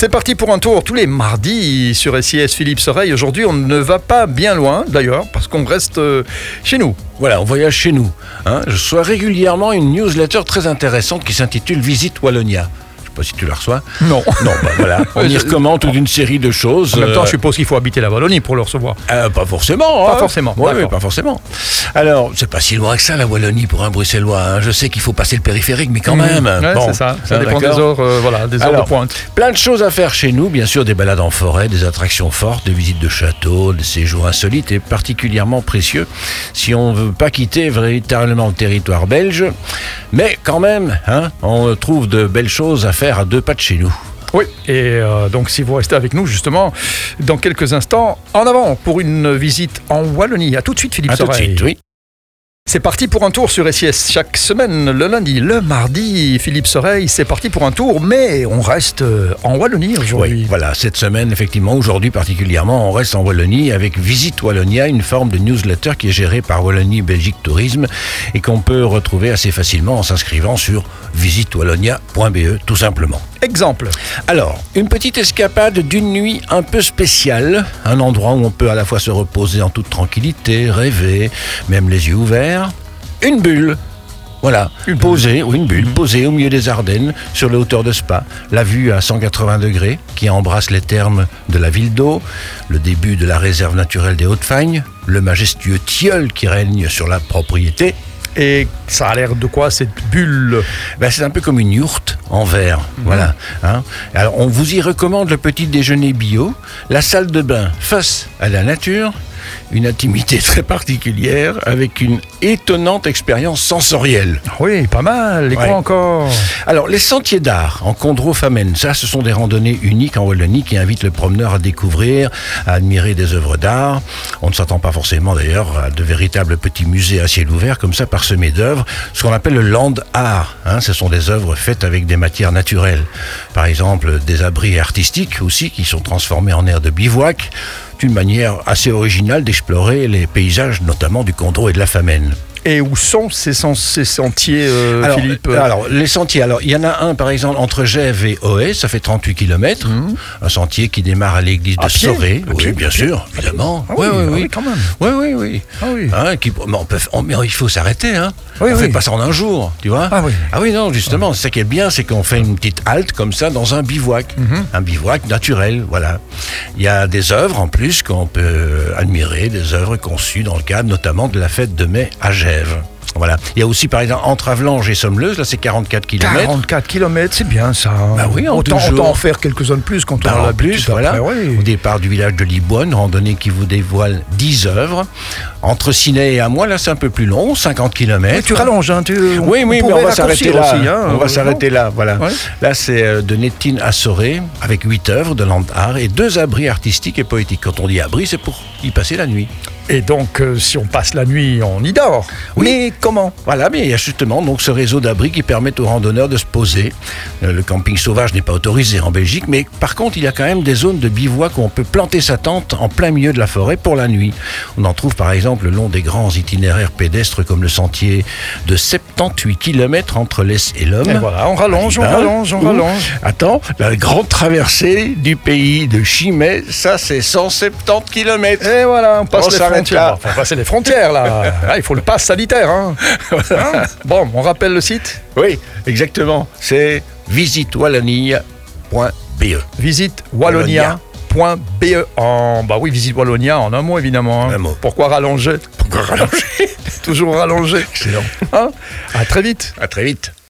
C'est parti pour un tour tous les mardis sur SIS Philippe Soreille. Aujourd'hui, on ne va pas bien loin d'ailleurs parce qu'on reste euh, chez nous. Voilà, on voyage chez nous. hein. Je reçois régulièrement une newsletter très intéressante qui s'intitule Visite Wallonia. Sais pas si tu la reçois. Non. Non, bah voilà. On y recommande toute une série de choses. En même temps, euh, je suppose qu'il faut habiter la Wallonie pour le recevoir. euh, pas forcément. Pas hein. forcément, d'accord. ouais, pas forcément. Alors, c'est pas si loin que ça, la Wallonie, pour un Bruxellois. hein. Je sais qu'il faut passer le périphérique, mais quand même. Mmh. Ouais, Bon, c'est ça. Ça hein, dépend des heures, euh, voilà, des heures Alors, de pointe. Plein de choses à faire chez nous, bien sûr, des balades en forêt, des attractions fortes, des visites de châteaux, des séjours insolites et particulièrement précieux si on ne veut pas quitter véritablement le territoire belge. Mais quand même, hein, on trouve de belles choses à faire à deux pas de chez nous. Oui, et euh, donc si vous restez avec nous justement, dans quelques instants, en avant pour une visite en Wallonie. À tout de suite, Philippe À tout de suite, oui. C'est parti pour un tour sur SIS chaque semaine, le lundi, le mardi. Philippe Soreille, c'est parti pour un tour, mais on reste euh, en Wallonie aujourd'hui. Voilà, cette semaine, effectivement, aujourd'hui particulièrement, on reste en Wallonie avec Visite Wallonia, une forme de newsletter qui est gérée par Wallonie Belgique Tourisme et qu'on peut retrouver assez facilement en s'inscrivant sur visitewallonia.be, tout simplement. Exemple. Alors, une petite escapade d'une nuit un peu spéciale, un endroit où on peut à la fois se reposer en toute tranquillité, rêver, même les yeux ouverts. Une bulle. Voilà, Une bulle. posée, ou une bulle, posée au milieu des Ardennes, sur les hauteurs de Spa. La vue à 180 degrés, qui embrasse les termes de la ville d'eau, le début de la réserve naturelle des Hautes-Fagnes, le majestueux tilleul qui règne sur la propriété, Et ça a l'air de quoi cette bulle Ben, c'est un peu comme une yourte en verre. Voilà. hein. Alors, on vous y recommande le petit déjeuner bio, la salle de bain face à la nature, une intimité très particulière avec une étonnante expérience sensorielle. Oui, pas mal. Et Ouais. quoi encore? Alors, les sentiers d'art en Condro-Famenne, ça, ce sont des randonnées uniques en Wallonie qui invitent le promeneur à découvrir, à admirer des œuvres d'art. On ne s'attend pas forcément d'ailleurs à de véritables petits musées à ciel ouvert comme ça parsemés d'œuvres, ce qu'on appelle le land art. hein. ce sont des œuvres faites avec des matières naturelles. Par exemple, des abris artistiques aussi qui sont transformés en aires de bivouac. Une manière assez originale d'explorer les paysages, notamment du Condro et de la Famenne. Et où sont ces, sen- ces sentiers, euh, alors, Philippe euh, alors, les sentiers, alors il y en a un par exemple entre Gèves et Oé, ça fait 38 km. Un sentier qui démarre à l'église de Soré. Oui, pied, bien pied. sûr, évidemment. Ah oui, oui, ah oui, oui, quand même. Oui, oui, oui. Ah oui. Hein, qui- mais on peut, on- mais il faut s'arrêter, hein. Oui, on oui. fait pas ça en un jour, tu vois. Ah oui. non, justement, c'est ça qui est bien, c'est qu'on fait une petite halte comme ça dans un bivouac, Mhm. un bivouac naturel, voilà. Il y a des œuvres en plus qu'on peut admirer, des œuvres conçues dans le cadre notamment de la fête de mai à Gèves. Voilà. Il y a aussi par exemple entre Avlanges et Sommeleuse, là c'est 44 km. 44 km, c'est bien ça. Bah oui, en autant, en faire quelques-uns de plus quand on a en l'habitude plus, voilà, après, oui. au départ du village de Liboine, randonnée qui vous dévoile 10 œuvres. Entre Ciné et Amois, là c'est un peu plus long, 50 km. Tu rallonges, hein, tu, Oui, on oui, mais on va s'arrêter là. aussi, hein, on va s'arrêter là, voilà. Ouais. Là, c'est euh, de Nettine à Soré, avec huit œuvres de land art et deux abris artistiques et poétiques. Quand on dit abri, c'est pour y passer la nuit. Et donc, euh, si on passe la nuit, on y dort. Oui. Mais comment Voilà, mais il y a justement donc ce réseau d'abris qui permettent aux randonneurs de se poser. Euh, Le camping sauvage n'est pas autorisé en Belgique, mais par contre, il y a quand même des zones de bivouac où on peut planter sa tente en plein milieu de la forêt pour la nuit. On en trouve par exemple le long des grands itinéraires pédestres comme le sentier de 78 km entre l'Est et l'Homme. Et voilà, on rallonge, on Hein rallonge, on rallonge. Attends, la grande traversée du pays de Chimay, ça c'est 170 km. Et voilà, on passe On les frontières. là. Enfin, on passe les frontières, là. Ah, il faut le pass sanitaire. Hein. Hein bon, on rappelle le site Oui, exactement. C'est visitewallonie.be. visite. En, bah oui, visite Wallonia en un mot, évidemment. hein. Un mot. Pourquoi rallonger Pourquoi rallonger Toujours rallonger. Excellent. À très vite. À très vite.